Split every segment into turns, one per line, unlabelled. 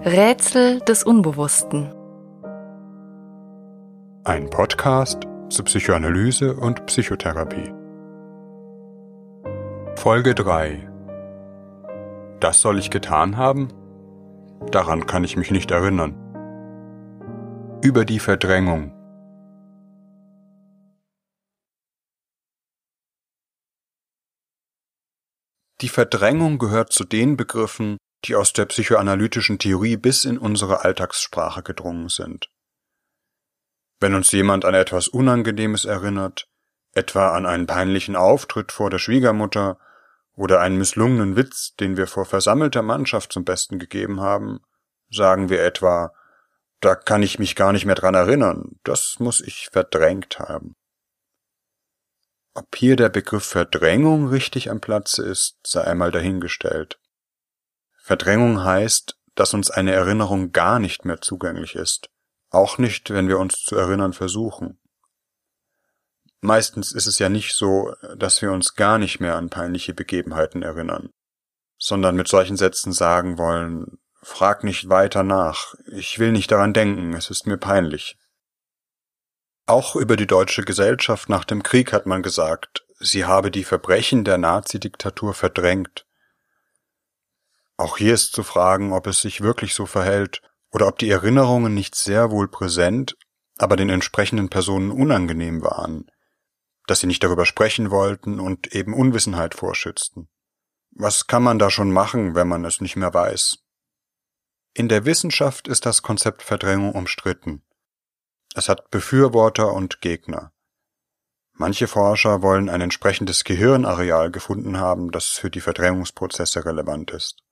Rätsel des Unbewussten.
Ein Podcast zur Psychoanalyse und Psychotherapie. Folge 3 Das soll ich getan haben? Daran kann ich mich nicht erinnern. Über die Verdrängung. Die Verdrängung gehört zu den Begriffen, die aus der psychoanalytischen Theorie bis in unsere Alltagssprache gedrungen sind. Wenn uns jemand an etwas Unangenehmes erinnert, etwa an einen peinlichen Auftritt vor der Schwiegermutter oder einen misslungenen Witz, den wir vor versammelter Mannschaft zum Besten gegeben haben, sagen wir etwa, da kann ich mich gar nicht mehr dran erinnern, das muss ich verdrängt haben. Ob hier der Begriff Verdrängung richtig am Platze ist, sei einmal dahingestellt. Verdrängung heißt, dass uns eine Erinnerung gar nicht mehr zugänglich ist, auch nicht, wenn wir uns zu erinnern versuchen. Meistens ist es ja nicht so, dass wir uns gar nicht mehr an peinliche Begebenheiten erinnern, sondern mit solchen Sätzen sagen wollen, frag nicht weiter nach, ich will nicht daran denken, es ist mir peinlich. Auch über die deutsche Gesellschaft nach dem Krieg hat man gesagt, sie habe die Verbrechen der Nazidiktatur verdrängt. Auch hier ist zu fragen, ob es sich wirklich so verhält oder ob die Erinnerungen nicht sehr wohl präsent, aber den entsprechenden Personen unangenehm waren, dass sie nicht darüber sprechen wollten und eben Unwissenheit vorschützten. Was kann man da schon machen, wenn man es nicht mehr weiß? In der Wissenschaft ist das Konzept Verdrängung umstritten. Es hat Befürworter und Gegner. Manche Forscher wollen ein entsprechendes Gehirnareal gefunden haben, das für die Verdrängungsprozesse relevant ist.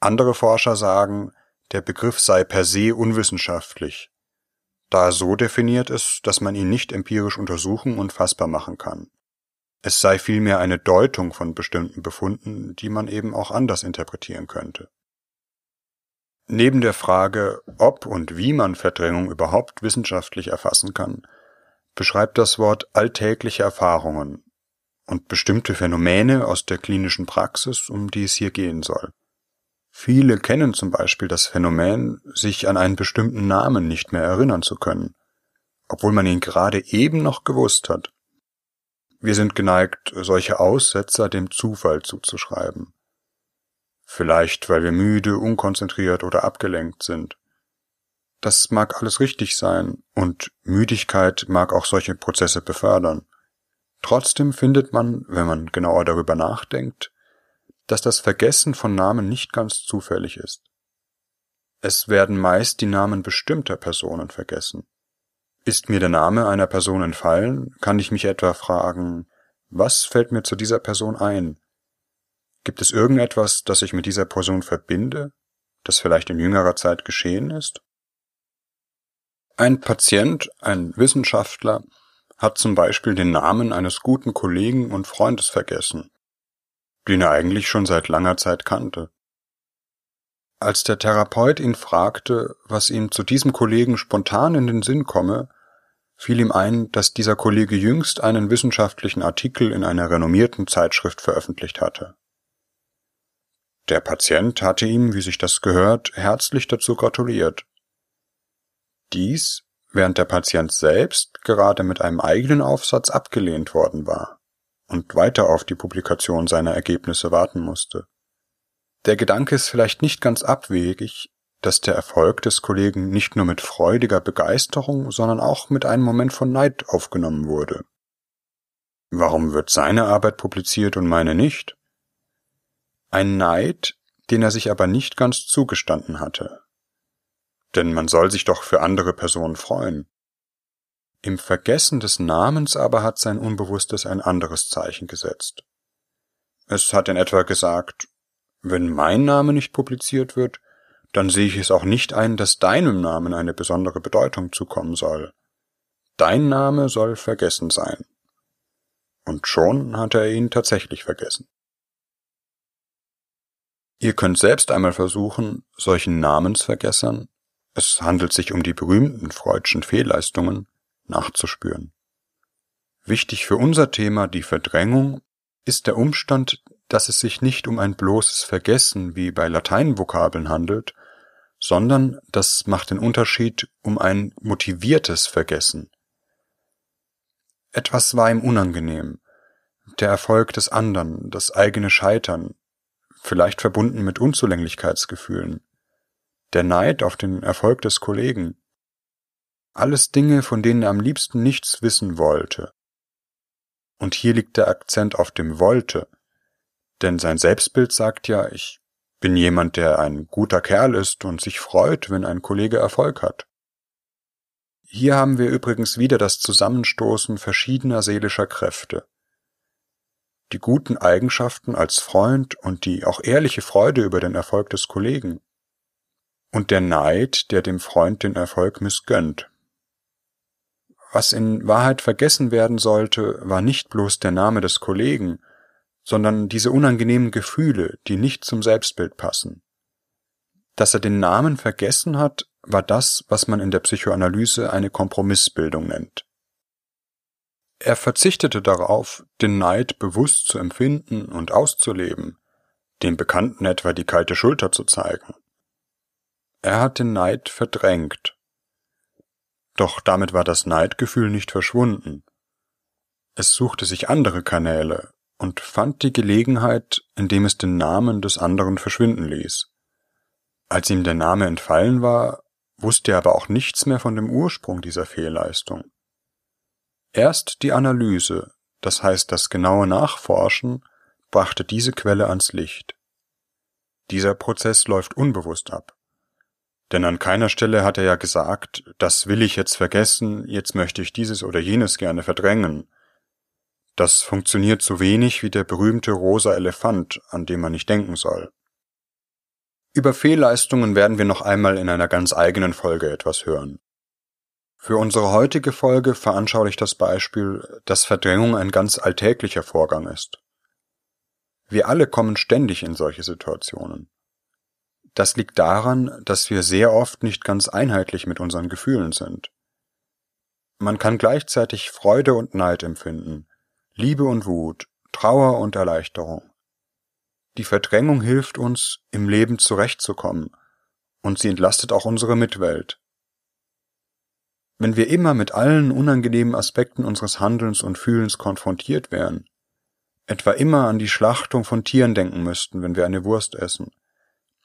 Andere Forscher sagen, der Begriff sei per se unwissenschaftlich, da er so definiert ist, dass man ihn nicht empirisch untersuchen und fassbar machen kann. Es sei vielmehr eine Deutung von bestimmten Befunden, die man eben auch anders interpretieren könnte. Neben der Frage, ob und wie man Verdrängung überhaupt wissenschaftlich erfassen kann, beschreibt das Wort alltägliche Erfahrungen und bestimmte Phänomene aus der klinischen Praxis, um die es hier gehen soll. Viele kennen zum Beispiel das Phänomen, sich an einen bestimmten Namen nicht mehr erinnern zu können, obwohl man ihn gerade eben noch gewusst hat. Wir sind geneigt, solche Aussetzer dem Zufall zuzuschreiben. Vielleicht, weil wir müde, unkonzentriert oder abgelenkt sind. Das mag alles richtig sein, und Müdigkeit mag auch solche Prozesse befördern. Trotzdem findet man, wenn man genauer darüber nachdenkt, dass das Vergessen von Namen nicht ganz zufällig ist. Es werden meist die Namen bestimmter Personen vergessen. Ist mir der Name einer Person entfallen, kann ich mich etwa fragen, was fällt mir zu dieser Person ein? Gibt es irgendetwas, das ich mit dieser Person verbinde, das vielleicht in jüngerer Zeit geschehen ist? Ein Patient, ein Wissenschaftler, hat zum Beispiel den Namen eines guten Kollegen und Freundes vergessen den er eigentlich schon seit langer Zeit kannte. Als der Therapeut ihn fragte, was ihm zu diesem Kollegen spontan in den Sinn komme, fiel ihm ein, dass dieser Kollege jüngst einen wissenschaftlichen Artikel in einer renommierten Zeitschrift veröffentlicht hatte. Der Patient hatte ihm, wie sich das gehört, herzlich dazu gratuliert. Dies, während der Patient selbst gerade mit einem eigenen Aufsatz abgelehnt worden war und weiter auf die Publikation seiner Ergebnisse warten musste. Der Gedanke ist vielleicht nicht ganz abwegig, dass der Erfolg des Kollegen nicht nur mit freudiger Begeisterung, sondern auch mit einem Moment von Neid aufgenommen wurde. Warum wird seine Arbeit publiziert und meine nicht? Ein Neid, den er sich aber nicht ganz zugestanden hatte. Denn man soll sich doch für andere Personen freuen. Im Vergessen des Namens aber hat sein Unbewusstes ein anderes Zeichen gesetzt. Es hat in etwa gesagt, wenn mein Name nicht publiziert wird, dann sehe ich es auch nicht ein, dass deinem Namen eine besondere Bedeutung zukommen soll. Dein Name soll vergessen sein. Und schon hat er ihn tatsächlich vergessen. Ihr könnt selbst einmal versuchen, solchen Namensvergessern, es handelt sich um die berühmten Freudschen Fehlleistungen, nachzuspüren. Wichtig für unser Thema, die Verdrängung, ist der Umstand, dass es sich nicht um ein bloßes Vergessen wie bei Lateinvokabeln handelt, sondern das macht den Unterschied um ein motiviertes Vergessen. Etwas war ihm unangenehm, der Erfolg des anderen, das eigene Scheitern, vielleicht verbunden mit Unzulänglichkeitsgefühlen, der Neid auf den Erfolg des Kollegen, alles Dinge, von denen er am liebsten nichts wissen wollte. Und hier liegt der Akzent auf dem wollte, denn sein Selbstbild sagt ja, ich bin jemand, der ein guter Kerl ist und sich freut, wenn ein Kollege Erfolg hat. Hier haben wir übrigens wieder das Zusammenstoßen verschiedener seelischer Kräfte. Die guten Eigenschaften als Freund und die auch ehrliche Freude über den Erfolg des Kollegen. Und der Neid, der dem Freund den Erfolg missgönnt. Was in Wahrheit vergessen werden sollte, war nicht bloß der Name des Kollegen, sondern diese unangenehmen Gefühle, die nicht zum Selbstbild passen. Dass er den Namen vergessen hat, war das, was man in der Psychoanalyse eine Kompromissbildung nennt. Er verzichtete darauf, den Neid bewusst zu empfinden und auszuleben, dem Bekannten etwa die kalte Schulter zu zeigen. Er hat den Neid verdrängt. Doch damit war das Neidgefühl nicht verschwunden. Es suchte sich andere Kanäle, und fand die Gelegenheit, indem es den Namen des anderen verschwinden ließ. Als ihm der Name entfallen war, wusste er aber auch nichts mehr von dem Ursprung dieser Fehlleistung. Erst die Analyse, das heißt das genaue Nachforschen, brachte diese Quelle ans Licht. Dieser Prozess läuft unbewusst ab. Denn an keiner Stelle hat er ja gesagt, das will ich jetzt vergessen, jetzt möchte ich dieses oder jenes gerne verdrängen, das funktioniert so wenig wie der berühmte rosa Elefant, an dem man nicht denken soll. Über Fehlleistungen werden wir noch einmal in einer ganz eigenen Folge etwas hören. Für unsere heutige Folge veranschaulicht das Beispiel, dass Verdrängung ein ganz alltäglicher Vorgang ist. Wir alle kommen ständig in solche Situationen. Das liegt daran, dass wir sehr oft nicht ganz einheitlich mit unseren Gefühlen sind. Man kann gleichzeitig Freude und Neid empfinden, Liebe und Wut, Trauer und Erleichterung. Die Verdrängung hilft uns, im Leben zurechtzukommen, und sie entlastet auch unsere Mitwelt. Wenn wir immer mit allen unangenehmen Aspekten unseres Handelns und Fühlens konfrontiert wären, etwa immer an die Schlachtung von Tieren denken müssten, wenn wir eine Wurst essen,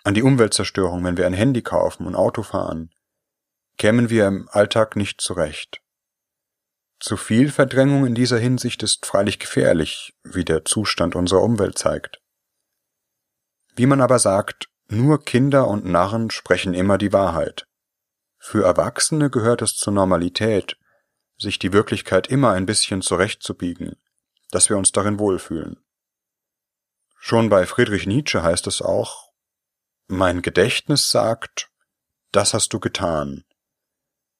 an die Umweltzerstörung, wenn wir ein Handy kaufen und Auto fahren, kämen wir im Alltag nicht zurecht. Zu viel Verdrängung in dieser Hinsicht ist freilich gefährlich, wie der Zustand unserer Umwelt zeigt. Wie man aber sagt, nur Kinder und Narren sprechen immer die Wahrheit. Für Erwachsene gehört es zur Normalität, sich die Wirklichkeit immer ein bisschen zurechtzubiegen, dass wir uns darin wohlfühlen. Schon bei Friedrich Nietzsche heißt es auch, mein Gedächtnis sagt, das hast du getan.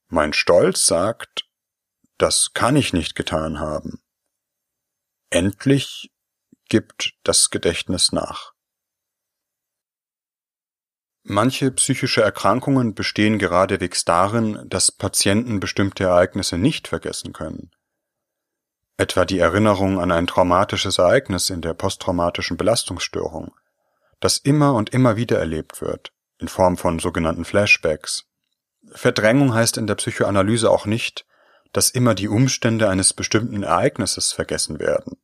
Mein Stolz sagt, das kann ich nicht getan haben. Endlich gibt das Gedächtnis nach. Manche psychische Erkrankungen bestehen geradewegs darin, dass Patienten bestimmte Ereignisse nicht vergessen können. Etwa die Erinnerung an ein traumatisches Ereignis in der posttraumatischen Belastungsstörung, das immer und immer wieder erlebt wird, in Form von sogenannten Flashbacks. Verdrängung heißt in der Psychoanalyse auch nicht, dass immer die Umstände eines bestimmten Ereignisses vergessen werden.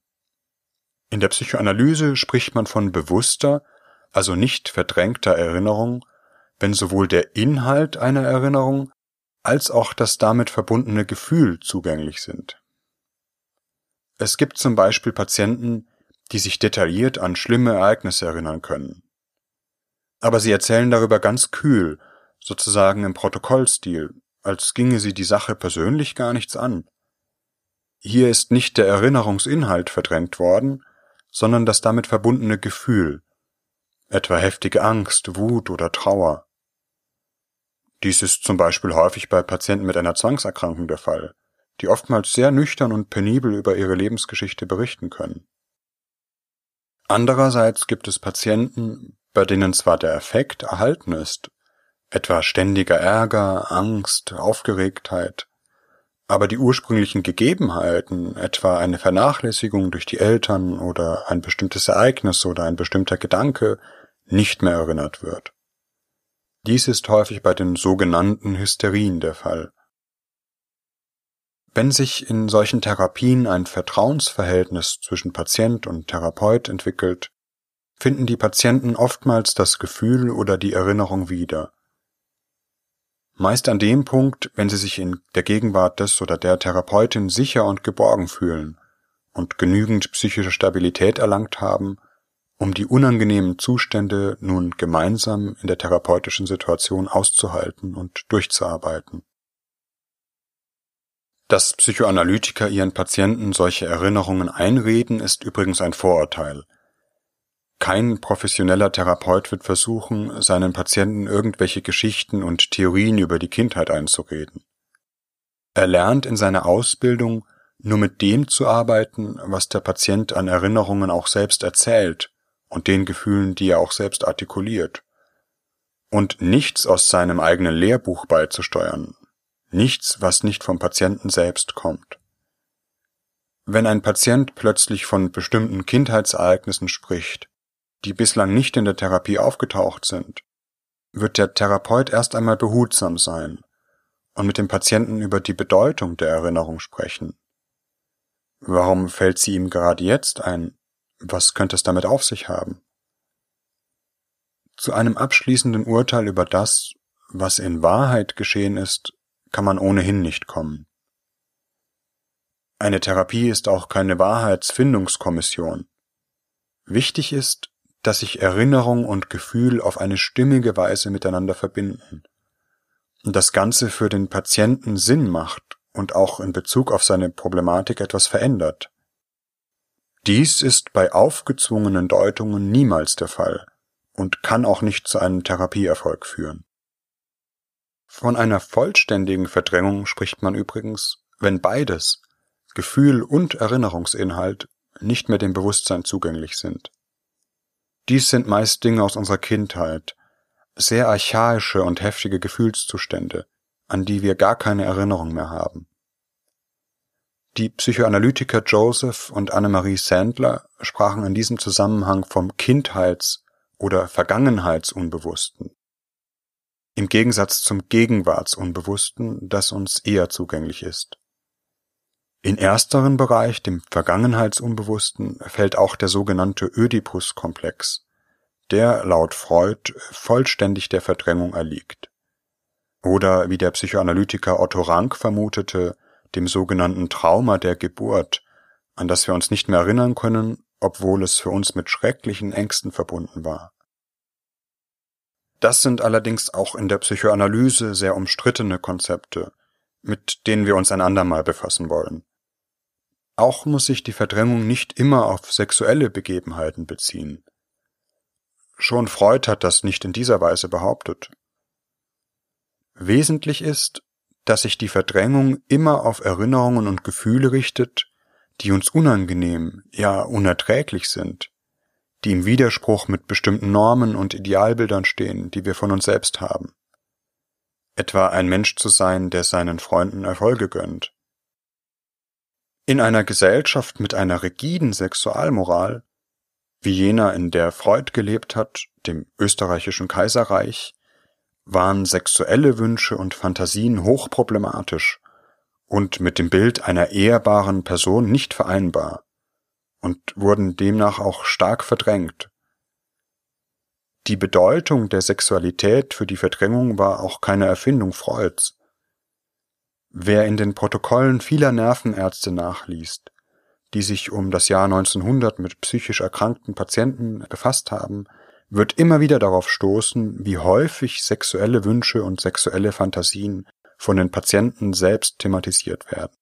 In der Psychoanalyse spricht man von bewusster, also nicht verdrängter Erinnerung, wenn sowohl der Inhalt einer Erinnerung als auch das damit verbundene Gefühl zugänglich sind. Es gibt zum Beispiel Patienten, die sich detailliert an schlimme Ereignisse erinnern können. Aber sie erzählen darüber ganz kühl, sozusagen im Protokollstil, als ginge sie die Sache persönlich gar nichts an. Hier ist nicht der Erinnerungsinhalt verdrängt worden, sondern das damit verbundene Gefühl, etwa heftige Angst, Wut oder Trauer. Dies ist zum Beispiel häufig bei Patienten mit einer Zwangserkrankung der Fall, die oftmals sehr nüchtern und penibel über ihre Lebensgeschichte berichten können. Andererseits gibt es Patienten, bei denen zwar der Effekt erhalten ist, etwa ständiger Ärger, Angst, Aufgeregtheit. Aber die ursprünglichen Gegebenheiten, etwa eine Vernachlässigung durch die Eltern oder ein bestimmtes Ereignis oder ein bestimmter Gedanke, nicht mehr erinnert wird. Dies ist häufig bei den sogenannten Hysterien der Fall. Wenn sich in solchen Therapien ein Vertrauensverhältnis zwischen Patient und Therapeut entwickelt, finden die Patienten oftmals das Gefühl oder die Erinnerung wieder. Meist an dem Punkt, wenn sie sich in der Gegenwart des oder der Therapeutin sicher und geborgen fühlen und genügend psychische Stabilität erlangt haben, um die unangenehmen Zustände nun gemeinsam in der therapeutischen Situation auszuhalten und durchzuarbeiten. Dass Psychoanalytiker ihren Patienten solche Erinnerungen einreden, ist übrigens ein Vorurteil. Kein professioneller Therapeut wird versuchen, seinen Patienten irgendwelche Geschichten und Theorien über die Kindheit einzureden. Er lernt in seiner Ausbildung nur mit dem zu arbeiten, was der Patient an Erinnerungen auch selbst erzählt und den Gefühlen, die er auch selbst artikuliert. Und nichts aus seinem eigenen Lehrbuch beizusteuern, nichts, was nicht vom Patienten selbst kommt. Wenn ein Patient plötzlich von bestimmten Kindheitsereignissen spricht, die bislang nicht in der Therapie aufgetaucht sind, wird der Therapeut erst einmal behutsam sein und mit dem Patienten über die Bedeutung der Erinnerung sprechen. Warum fällt sie ihm gerade jetzt ein? Was könnte es damit auf sich haben? Zu einem abschließenden Urteil über das, was in Wahrheit geschehen ist, kann man ohnehin nicht kommen. Eine Therapie ist auch keine Wahrheitsfindungskommission. Wichtig ist, dass sich Erinnerung und Gefühl auf eine stimmige Weise miteinander verbinden und das Ganze für den Patienten Sinn macht und auch in Bezug auf seine Problematik etwas verändert. Dies ist bei aufgezwungenen Deutungen niemals der Fall und kann auch nicht zu einem Therapieerfolg führen. Von einer vollständigen Verdrängung spricht man übrigens, wenn beides, Gefühl und Erinnerungsinhalt, nicht mehr dem Bewusstsein zugänglich sind. Dies sind meist Dinge aus unserer Kindheit, sehr archaische und heftige Gefühlszustände, an die wir gar keine Erinnerung mehr haben. Die Psychoanalytiker Joseph und Annemarie Sandler sprachen in diesem Zusammenhang vom Kindheits- oder Vergangenheitsunbewussten, im Gegensatz zum Gegenwartsunbewussten, das uns eher zugänglich ist. In ersteren Bereich, dem Vergangenheitsunbewussten, fällt auch der sogenannte Ödipus-Komplex, der laut Freud vollständig der Verdrängung erliegt. Oder wie der Psychoanalytiker Otto Rank vermutete, dem sogenannten Trauma der Geburt, an das wir uns nicht mehr erinnern können, obwohl es für uns mit schrecklichen Ängsten verbunden war. Das sind allerdings auch in der Psychoanalyse sehr umstrittene Konzepte, mit denen wir uns ein andermal befassen wollen. Auch muss sich die Verdrängung nicht immer auf sexuelle Begebenheiten beziehen. Schon Freud hat das nicht in dieser Weise behauptet. Wesentlich ist, dass sich die Verdrängung immer auf Erinnerungen und Gefühle richtet, die uns unangenehm, ja unerträglich sind, die im Widerspruch mit bestimmten Normen und Idealbildern stehen, die wir von uns selbst haben. Etwa ein Mensch zu sein, der seinen Freunden Erfolge gönnt. In einer Gesellschaft mit einer rigiden Sexualmoral, wie jener, in der Freud gelebt hat, dem österreichischen Kaiserreich, waren sexuelle Wünsche und Fantasien hochproblematisch und mit dem Bild einer ehrbaren Person nicht vereinbar und wurden demnach auch stark verdrängt. Die Bedeutung der Sexualität für die Verdrängung war auch keine Erfindung Freuds. Wer in den Protokollen vieler Nervenärzte nachliest, die sich um das Jahr 1900 mit psychisch erkrankten Patienten befasst haben, wird immer wieder darauf stoßen, wie häufig sexuelle Wünsche und sexuelle Fantasien von den Patienten selbst thematisiert werden.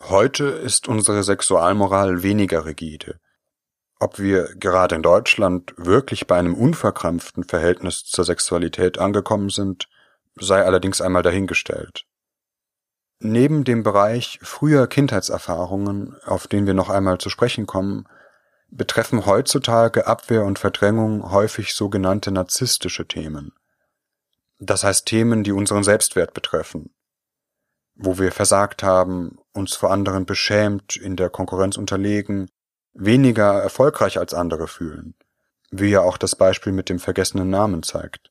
Heute ist unsere Sexualmoral weniger rigide. Ob wir gerade in Deutschland wirklich bei einem unverkrampften Verhältnis zur Sexualität angekommen sind, sei allerdings einmal dahingestellt. Neben dem Bereich früher Kindheitserfahrungen, auf den wir noch einmal zu sprechen kommen, betreffen heutzutage Abwehr und Verdrängung häufig sogenannte narzisstische Themen. Das heißt Themen, die unseren Selbstwert betreffen, wo wir versagt haben, uns vor anderen beschämt, in der Konkurrenz unterlegen, weniger erfolgreich als andere fühlen, wie ja auch das Beispiel mit dem vergessenen Namen zeigt.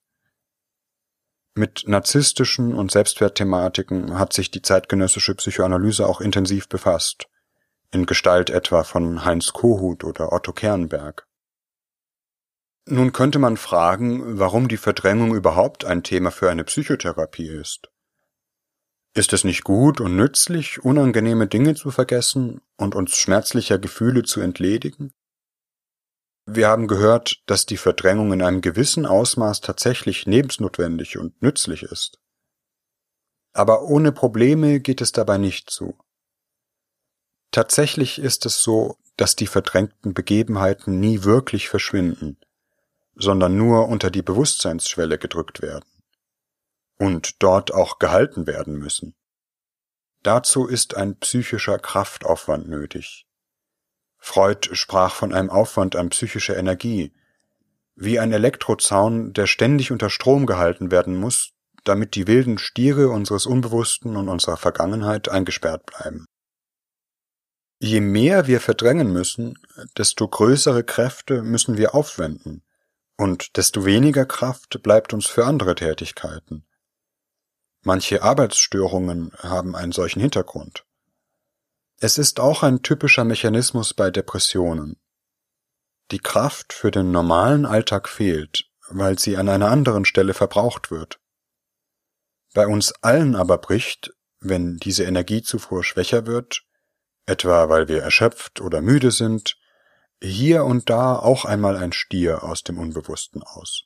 Mit narzisstischen und Selbstwertthematiken hat sich die zeitgenössische Psychoanalyse auch intensiv befasst, in Gestalt etwa von Heinz Kohut oder Otto Kernberg. Nun könnte man fragen, warum die Verdrängung überhaupt ein Thema für eine Psychotherapie ist. Ist es nicht gut und nützlich, unangenehme Dinge zu vergessen und uns schmerzlicher Gefühle zu entledigen? Wir haben gehört, dass die Verdrängung in einem gewissen Ausmaß tatsächlich lebensnotwendig und nützlich ist. Aber ohne Probleme geht es dabei nicht zu. Tatsächlich ist es so, dass die verdrängten Begebenheiten nie wirklich verschwinden, sondern nur unter die Bewusstseinsschwelle gedrückt werden und dort auch gehalten werden müssen. Dazu ist ein psychischer Kraftaufwand nötig. Freud sprach von einem Aufwand an psychischer Energie, wie ein Elektrozaun, der ständig unter Strom gehalten werden muss, damit die wilden Stiere unseres Unbewussten und unserer Vergangenheit eingesperrt bleiben. Je mehr wir verdrängen müssen, desto größere Kräfte müssen wir aufwenden, und desto weniger Kraft bleibt uns für andere Tätigkeiten. Manche Arbeitsstörungen haben einen solchen Hintergrund. Es ist auch ein typischer Mechanismus bei Depressionen. Die Kraft für den normalen Alltag fehlt, weil sie an einer anderen Stelle verbraucht wird. Bei uns allen aber bricht, wenn diese Energiezufuhr schwächer wird, etwa weil wir erschöpft oder müde sind, hier und da auch einmal ein Stier aus dem Unbewussten aus.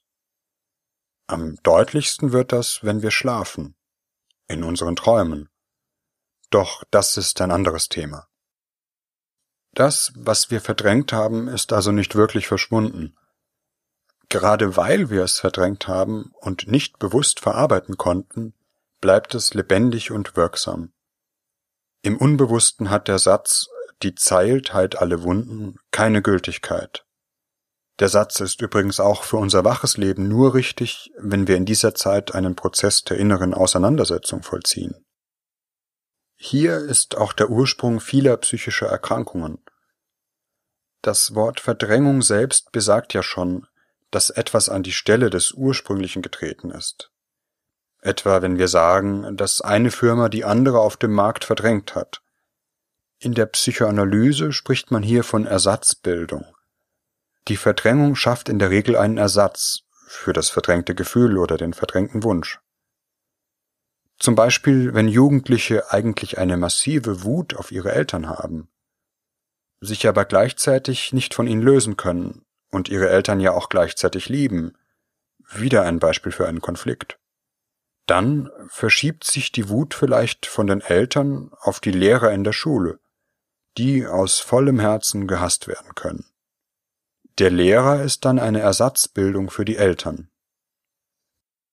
Am deutlichsten wird das, wenn wir schlafen, in unseren Träumen doch das ist ein anderes Thema. Das, was wir verdrängt haben, ist also nicht wirklich verschwunden. Gerade weil wir es verdrängt haben und nicht bewusst verarbeiten konnten, bleibt es lebendig und wirksam. Im Unbewussten hat der Satz, die Zeilt heilt alle Wunden, keine Gültigkeit. Der Satz ist übrigens auch für unser waches Leben nur richtig, wenn wir in dieser Zeit einen Prozess der inneren Auseinandersetzung vollziehen. Hier ist auch der Ursprung vieler psychischer Erkrankungen. Das Wort Verdrängung selbst besagt ja schon, dass etwas an die Stelle des Ursprünglichen getreten ist. Etwa wenn wir sagen, dass eine Firma die andere auf dem Markt verdrängt hat. In der Psychoanalyse spricht man hier von Ersatzbildung. Die Verdrängung schafft in der Regel einen Ersatz für das verdrängte Gefühl oder den verdrängten Wunsch. Zum Beispiel, wenn Jugendliche eigentlich eine massive Wut auf ihre Eltern haben, sich aber gleichzeitig nicht von ihnen lösen können und ihre Eltern ja auch gleichzeitig lieben. Wieder ein Beispiel für einen Konflikt. Dann verschiebt sich die Wut vielleicht von den Eltern auf die Lehrer in der Schule, die aus vollem Herzen gehasst werden können. Der Lehrer ist dann eine Ersatzbildung für die Eltern.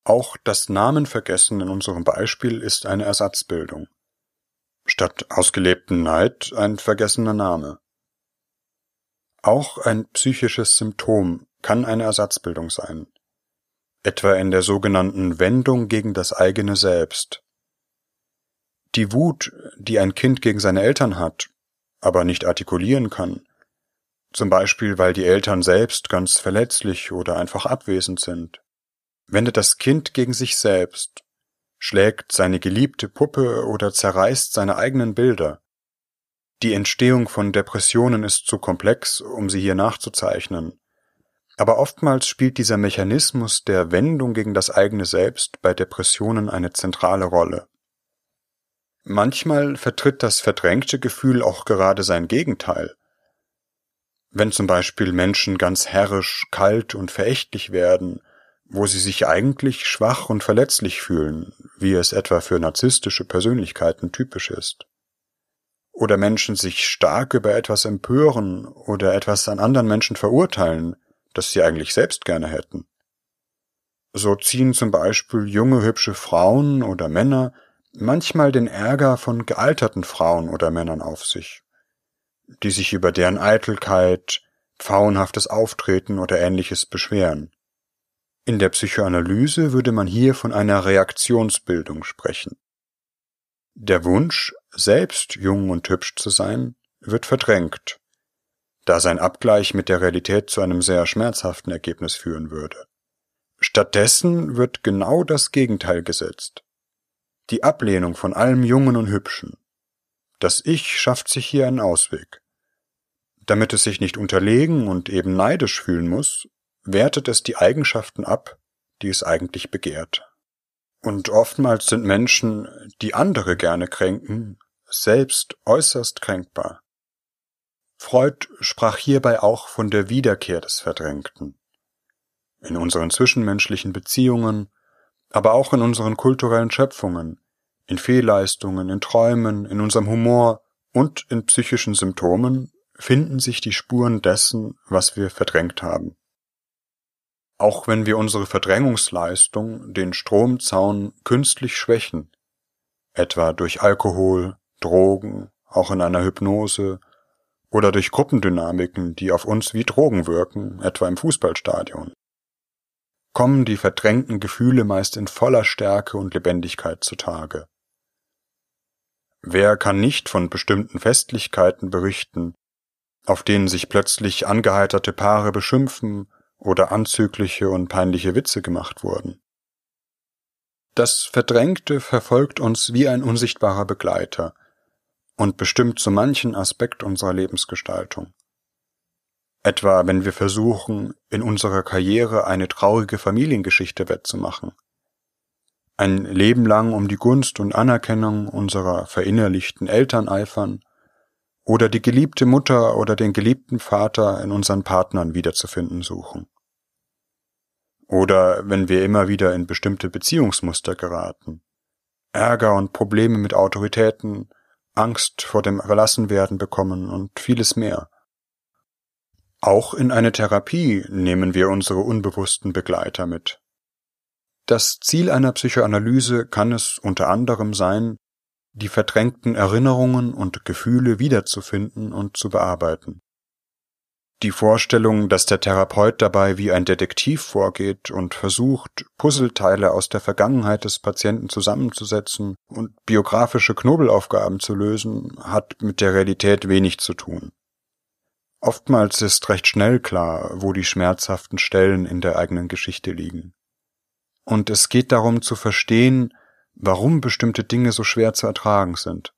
Auch das Namenvergessen in unserem Beispiel ist eine Ersatzbildung. Statt ausgelebten Neid ein vergessener Name. Auch ein psychisches Symptom kann eine Ersatzbildung sein, etwa in der sogenannten Wendung gegen das eigene Selbst. Die Wut, die ein Kind gegen seine Eltern hat, aber nicht artikulieren kann, zum Beispiel weil die Eltern selbst ganz verletzlich oder einfach abwesend sind wendet das Kind gegen sich selbst, schlägt seine geliebte Puppe oder zerreißt seine eigenen Bilder. Die Entstehung von Depressionen ist zu komplex, um sie hier nachzuzeichnen. Aber oftmals spielt dieser Mechanismus der Wendung gegen das eigene Selbst bei Depressionen eine zentrale Rolle. Manchmal vertritt das verdrängte Gefühl auch gerade sein Gegenteil. Wenn zum Beispiel Menschen ganz herrisch, kalt und verächtlich werden, wo sie sich eigentlich schwach und verletzlich fühlen, wie es etwa für narzisstische Persönlichkeiten typisch ist. Oder Menschen sich stark über etwas empören oder etwas an anderen Menschen verurteilen, das sie eigentlich selbst gerne hätten. So ziehen zum Beispiel junge hübsche Frauen oder Männer manchmal den Ärger von gealterten Frauen oder Männern auf sich, die sich über deren Eitelkeit, pfauenhaftes Auftreten oder ähnliches beschweren. In der Psychoanalyse würde man hier von einer Reaktionsbildung sprechen. Der Wunsch, selbst jung und hübsch zu sein, wird verdrängt, da sein Abgleich mit der Realität zu einem sehr schmerzhaften Ergebnis führen würde. Stattdessen wird genau das Gegenteil gesetzt. Die Ablehnung von allem Jungen und Hübschen. Das Ich schafft sich hier einen Ausweg. Damit es sich nicht unterlegen und eben neidisch fühlen muss, wertet es die Eigenschaften ab, die es eigentlich begehrt. Und oftmals sind Menschen, die andere gerne kränken, selbst äußerst kränkbar. Freud sprach hierbei auch von der Wiederkehr des Verdrängten. In unseren zwischenmenschlichen Beziehungen, aber auch in unseren kulturellen Schöpfungen, in Fehlleistungen, in Träumen, in unserem Humor und in psychischen Symptomen finden sich die Spuren dessen, was wir verdrängt haben. Auch wenn wir unsere Verdrängungsleistung, den Stromzaun, künstlich schwächen, etwa durch Alkohol, Drogen, auch in einer Hypnose oder durch Gruppendynamiken, die auf uns wie Drogen wirken, etwa im Fußballstadion, kommen die verdrängten Gefühle meist in voller Stärke und Lebendigkeit zutage. Wer kann nicht von bestimmten Festlichkeiten berichten, auf denen sich plötzlich angeheiterte Paare beschimpfen oder anzügliche und peinliche Witze gemacht wurden? Das Verdrängte verfolgt uns wie ein unsichtbarer Begleiter und bestimmt so manchen Aspekt unserer Lebensgestaltung. Etwa wenn wir versuchen, in unserer Karriere eine traurige Familiengeschichte wettzumachen ein Leben lang um die Gunst und Anerkennung unserer verinnerlichten Eltern eifern oder die geliebte Mutter oder den geliebten Vater in unseren Partnern wiederzufinden suchen. Oder wenn wir immer wieder in bestimmte Beziehungsmuster geraten, Ärger und Probleme mit Autoritäten, Angst vor dem Verlassenwerden bekommen und vieles mehr. Auch in eine Therapie nehmen wir unsere unbewussten Begleiter mit. Das Ziel einer Psychoanalyse kann es unter anderem sein, die verdrängten Erinnerungen und Gefühle wiederzufinden und zu bearbeiten. Die Vorstellung, dass der Therapeut dabei wie ein Detektiv vorgeht und versucht, Puzzleteile aus der Vergangenheit des Patienten zusammenzusetzen und biografische Knobelaufgaben zu lösen, hat mit der Realität wenig zu tun. Oftmals ist recht schnell klar, wo die schmerzhaften Stellen in der eigenen Geschichte liegen. Und es geht darum zu verstehen, warum bestimmte Dinge so schwer zu ertragen sind.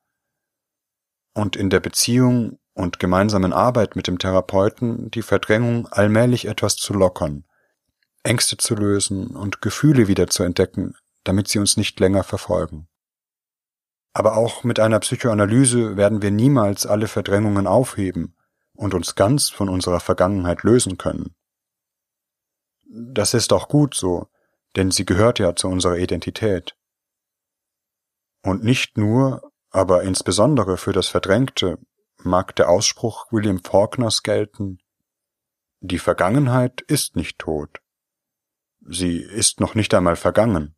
Und in der Beziehung und gemeinsamen Arbeit mit dem Therapeuten die Verdrängung allmählich etwas zu lockern, Ängste zu lösen und Gefühle wieder zu entdecken, damit sie uns nicht länger verfolgen. Aber auch mit einer Psychoanalyse werden wir niemals alle Verdrängungen aufheben und uns ganz von unserer Vergangenheit lösen können. Das ist auch gut so, denn sie gehört ja zu unserer Identität. Und nicht nur, aber insbesondere für das Verdrängte mag der Ausspruch William Faulkners gelten, die Vergangenheit ist nicht tot. Sie ist noch nicht einmal vergangen.